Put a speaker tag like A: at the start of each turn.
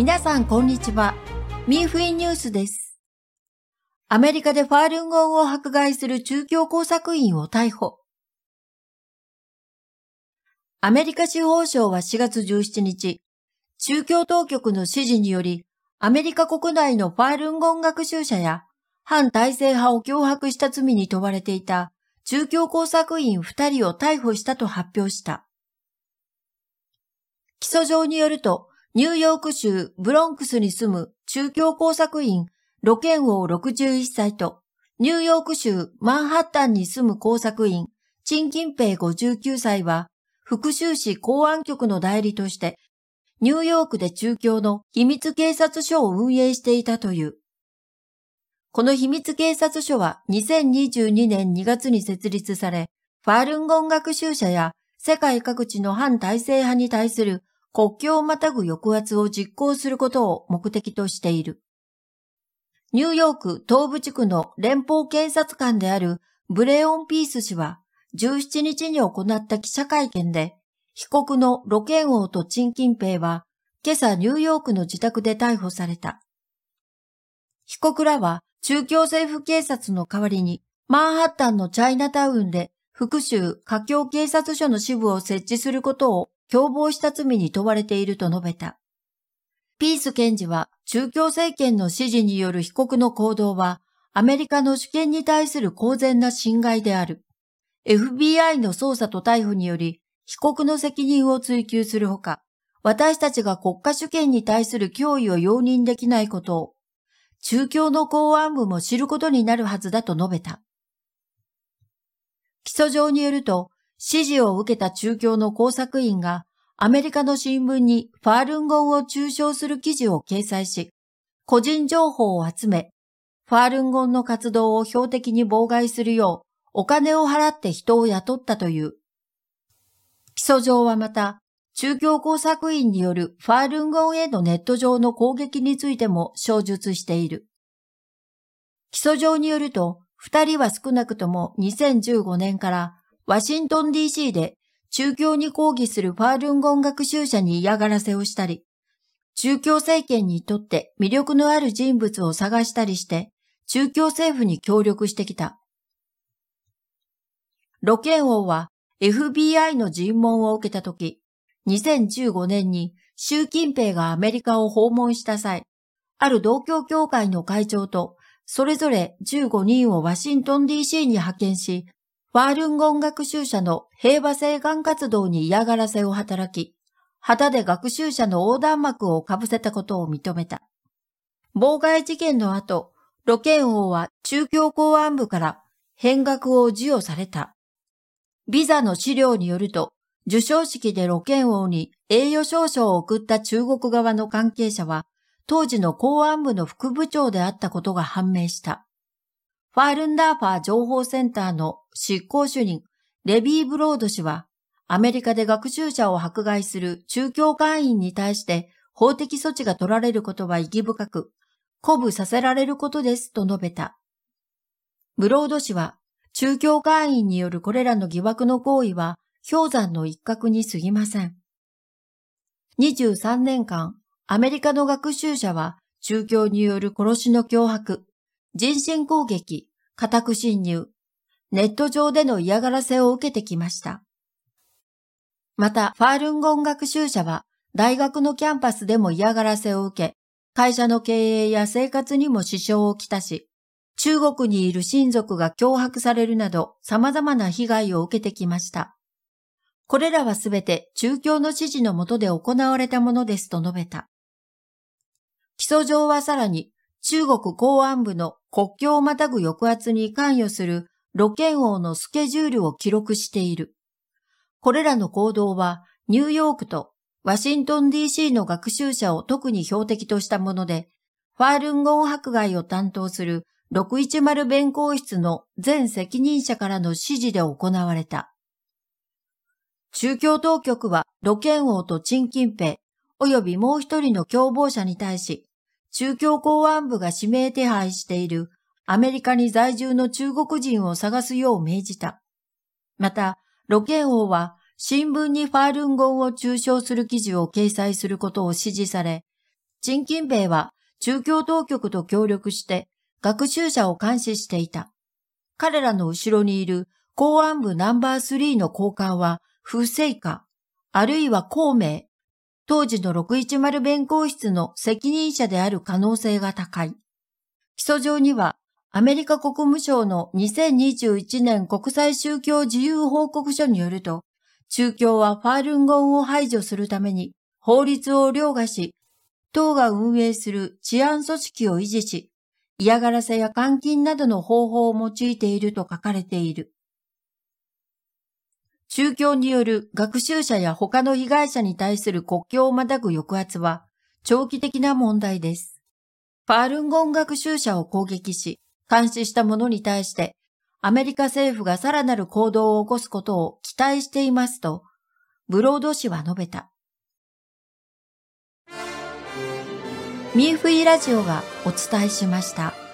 A: 皆さんこんにちは。ミーフィンニュースです。アメリカでファールンゴンを迫害する中共工作員を逮捕。アメリカ司法省は4月17日、中共当局の指示により、アメリカ国内のファールンゴン学習者や反体制派を脅迫した罪に問われていた中共工作員2人を逮捕したと発表した。起訴状によると、ニューヨーク州ブロンクスに住む中共工作員ロケン王61歳と、ニューヨーク州マンハッタンに住む工作員チンキンペイ59歳は、復讐市公安局の代理として、ニューヨークで中共の秘密警察署を運営していたという。この秘密警察署は2022年2月に設立され、ファールンゴン学習者や世界各地の反体制派に対する国境をまたぐ抑圧を実行することを目的としている。ニューヨーク東部地区の連邦検察官であるブレオン・ピース氏は17日に行った記者会見で、被告のロケン王とチンキンペイは今朝ニューヨークの自宅で逮捕された。被告らは中共政府警察の代わりにマンハッタンのチャイナタウンで復讐華僑警察署の支部を設置することを共謀した罪に問われていると述べた。ピース検事は中共政権の指示による被告の行動はアメリカの主権に対する公然な侵害である。FBI の捜査と逮捕により被告の責任を追及するほか、私たちが国家主権に対する脅威を容認できないことを、中共の公安部も知ることになるはずだと述べた。起訴状によると、指示を受けた中共の工作員がアメリカの新聞にファールンゴンを中傷する記事を掲載し、個人情報を集め、ファールンゴンの活動を標的に妨害するようお金を払って人を雇ったという。起訴状はまた、中共工作員によるファールンゴンへのネット上の攻撃についても詳述している。起訴状によると、二人は少なくとも2015年からワシントン DC で中共に抗議するファールンゴン学習者に嫌がらせをしたり、中共政権にとって魅力のある人物を探したりして、中共政府に協力してきた。ロケン王は FBI の尋問を受けたとき、2015年に習近平がアメリカを訪問した際、ある同郷協会の会長とそれぞれ15人をワシントン DC に派遣し、ファールンゴン学習者の平和生還活動に嫌がらせを働き、旗で学習者の横断幕をかぶせたことを認めた。妨害事件の後、ロケン王は中共公安部から変額を授与された。ビザの資料によると、受賞式でロケン王に栄誉証書を送った中国側の関係者は、当時の公安部の副部長であったことが判明した。ファールンダーファー情報センターの執行主任、レビー・ブロード氏は、アメリカで学習者を迫害する中共会員に対して法的措置が取られることは意義深く、鼓舞させられることですと述べた。ブロード氏は、中共会員によるこれらの疑惑の行為は氷山の一角に過ぎません。23年間、アメリカの学習者は宗教による殺しの脅迫、人身攻撃、家宅侵入、ネット上での嫌がらせを受けてきました。また、ファールンゴン学習者は大学のキャンパスでも嫌がらせを受け、会社の経営や生活にも支障をきたし、中国にいる親族が脅迫されるなど様々な被害を受けてきました。これらはすべて中共の指示のもとで行われたものですと述べた。起訴状はさらに中国公安部の国境をまたぐ抑圧に関与するロケン王のスケジュールを記録している。これらの行動はニューヨークとワシントン DC の学習者を特に標的としたもので、ファールンゴン迫害を担当する610弁公室の全責任者からの指示で行われた。中共当局はロケン王とチンキンペイ、及びもう一人の共謀者に対し、中共公安部が指名手配しているアメリカに在住の中国人を探すよう命じた。また、ロケン王は新聞にファールンゴンを中傷する記事を掲載することを指示され、陳金兵は中共当局と協力して学習者を監視していた。彼らの後ろにいる公安部ナンバー3の高官は不正か、あるいは孔明、当時の610弁公室の責任者である可能性が高い。起訴状にはアメリカ国務省の2021年国際宗教自由報告書によると、中共はファールンゴンを排除するために法律を凌駕し、党が運営する治安組織を維持し、嫌がらせや監禁などの方法を用いていると書かれている。宗教による学習者や他の被害者に対する国境をまたぐ抑圧は長期的な問題です。ファールンゴン学習者を攻撃し、監視した者に対してアメリカ政府がさらなる行動を起こすことを期待していますと、ブロード氏は述べた。ミーフィーラジオがお伝えしました。